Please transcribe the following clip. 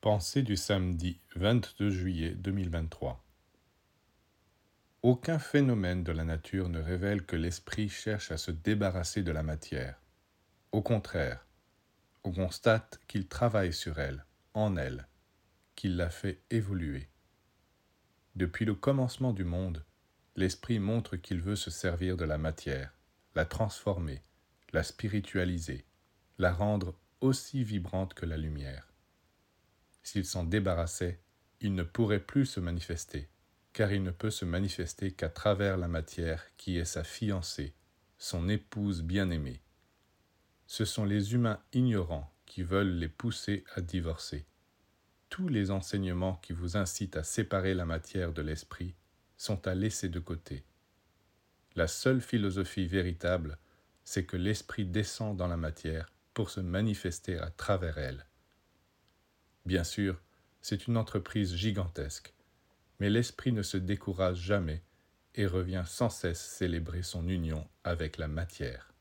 Pensée du samedi 22 juillet 2023 Aucun phénomène de la nature ne révèle que l'esprit cherche à se débarrasser de la matière. Au contraire, on constate qu'il travaille sur elle, en elle, qu'il la fait évoluer. Depuis le commencement du monde, l'esprit montre qu'il veut se servir de la matière, la transformer, la spiritualiser, la rendre aussi vibrante que la lumière. S'il s'en débarrassait, il ne pourrait plus se manifester, car il ne peut se manifester qu'à travers la matière qui est sa fiancée, son épouse bien-aimée. Ce sont les humains ignorants qui veulent les pousser à divorcer. Tous les enseignements qui vous incitent à séparer la matière de l'esprit sont à laisser de côté. La seule philosophie véritable, c'est que l'esprit descend dans la matière pour se manifester à travers elle. Bien sûr, c'est une entreprise gigantesque, mais l'esprit ne se décourage jamais et revient sans cesse célébrer son union avec la matière.